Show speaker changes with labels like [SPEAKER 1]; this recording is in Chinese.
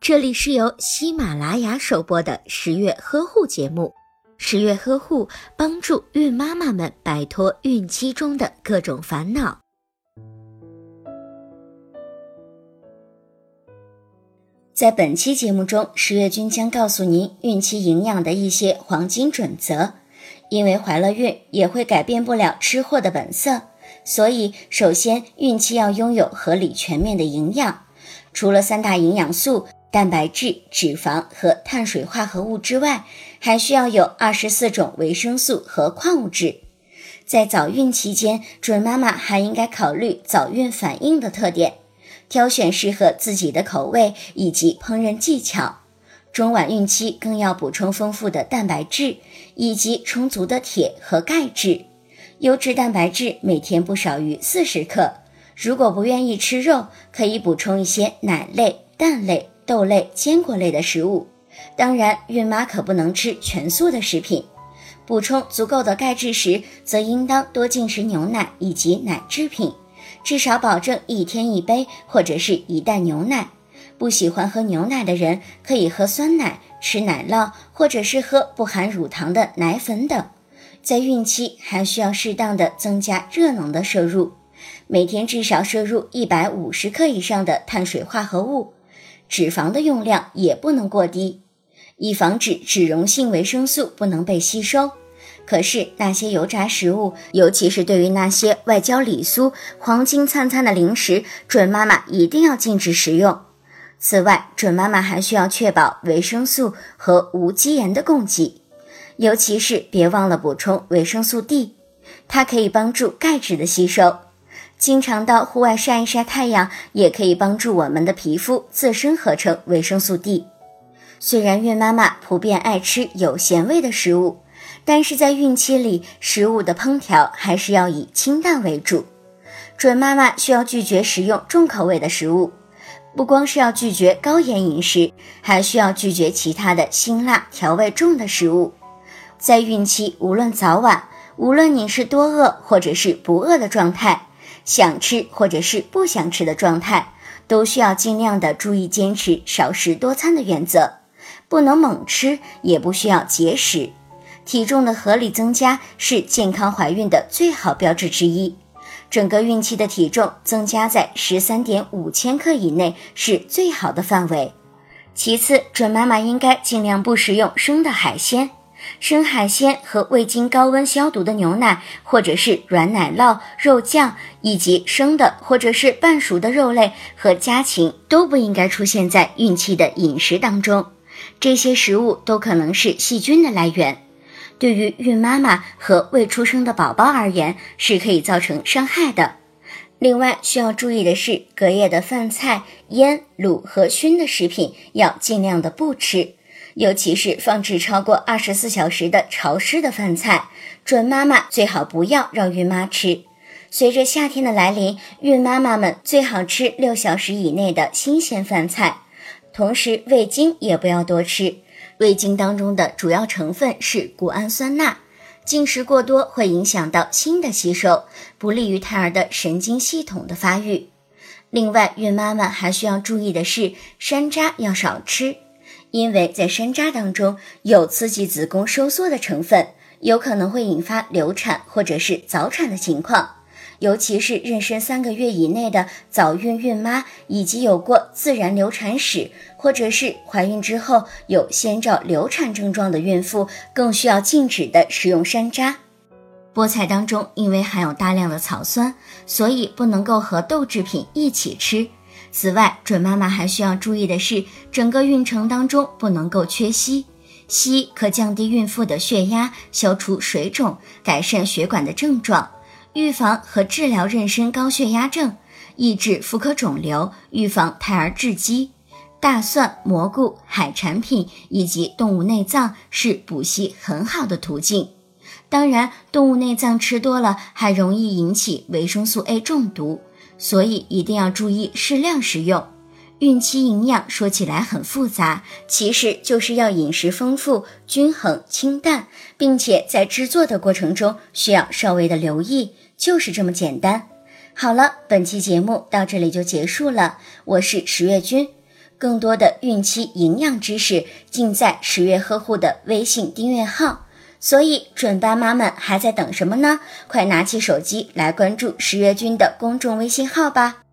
[SPEAKER 1] 这里是由喜马拉雅首播的十月呵护节目。十月呵护帮助孕妈妈们摆脱孕期中的各种烦恼。
[SPEAKER 2] 在本期节目中，十月君将告诉您孕期营养的一些黄金准则。因为怀了孕也会改变不了吃货的本色，所以首先孕期要拥有合理全面的营养。除了三大营养素。蛋白质、脂肪和碳水化合物之外，还需要有二十四种维生素和矿物质。在早孕期间，准妈妈还应该考虑早孕反应的特点，挑选适合自己的口味以及烹饪技巧。中晚孕期更要补充丰富的蛋白质以及充足的铁和钙质。优质蛋白质每天不少于四十克。如果不愿意吃肉，可以补充一些奶类、蛋类。豆类、坚果类的食物，当然，孕妈可不能吃全素的食品。补充足够的钙质时，则应当多进食牛奶以及奶制品，至少保证一天一杯或者是一袋牛奶。不喜欢喝牛奶的人，可以喝酸奶、吃奶酪，或者是喝不含乳糖的奶粉等。在孕期还需要适当的增加热能的摄入，每天至少摄入一百五十克以上的碳水化合物。脂肪的用量也不能过低，以防止脂溶性维生素不能被吸收。可是那些油炸食物，尤其是对于那些外焦里酥、黄金灿灿的零食，准妈妈一定要禁止食用。此外，准妈妈还需要确保维生素和无机盐的供给，尤其是别忘了补充维生素 D，它可以帮助钙质的吸收。经常到户外晒一晒太阳，也可以帮助我们的皮肤自身合成维生素 D。虽然孕妈妈普遍爱吃有咸味的食物，但是在孕期里，食物的烹调还是要以清淡为主。准妈妈需要拒绝食用重口味的食物，不光是要拒绝高盐饮食，还需要拒绝其他的辛辣调味重的食物。在孕期，无论早晚，无论你是多饿或者是不饿的状态。想吃或者是不想吃的状态，都需要尽量的注意坚持少食多餐的原则，不能猛吃，也不需要节食。体重的合理增加是健康怀孕的最好标志之一。整个孕期的体重增加在十三点五千克以内是最好的范围。其次，准妈妈应该尽量不食用生的海鲜。生海鲜和未经高温消毒的牛奶，或者是软奶酪、肉酱，以及生的或者是半熟的肉类和家禽，都不应该出现在孕期的饮食当中。这些食物都可能是细菌的来源，对于孕妈妈和未出生的宝宝而言是可以造成伤害的。另外需要注意的是，隔夜的饭菜、腌、卤和熏的食品要尽量的不吃。尤其是放置超过二十四小时的潮湿的饭菜，准妈妈最好不要让孕妈吃。随着夏天的来临，孕妈妈们最好吃六小时以内的新鲜饭菜，同时味精也不要多吃。味精当中的主要成分是谷氨酸钠，进食过多会影响到锌的吸收，不利于胎儿的神经系统的发育。另外，孕妈妈还需要注意的是，山楂要少吃。因为在山楂当中有刺激子宫收缩的成分，有可能会引发流产或者是早产的情况，尤其是妊娠三个月以内的早孕孕妈，以及有过自然流产史或者是怀孕之后有先兆流产症状的孕妇，更需要禁止的食用山楂。菠菜当中因为含有大量的草酸，所以不能够和豆制品一起吃。此外，准妈妈还需要注意的是，整个孕程当中不能够缺硒。硒可降低孕妇的血压，消除水肿，改善血管的症状，预防和治疗妊娠高血压症，抑制妇科肿瘤，预防胎儿窒息。大蒜、蘑菇、海产品以及动物内脏是补硒很好的途径。当然，动物内脏吃多了还容易引起维生素 A 中毒。所以一定要注意适量食用。孕期营养说起来很复杂，其实就是要饮食丰富、均衡、清淡，并且在制作的过程中需要稍微的留意，就是这么简单。好了，本期节目到这里就结束了。我是十月君，更多的孕期营养知识尽在十月呵护的微信订阅号。所以，准爸妈们还在等什么呢？快拿起手机来关注十月君的公众微信号吧。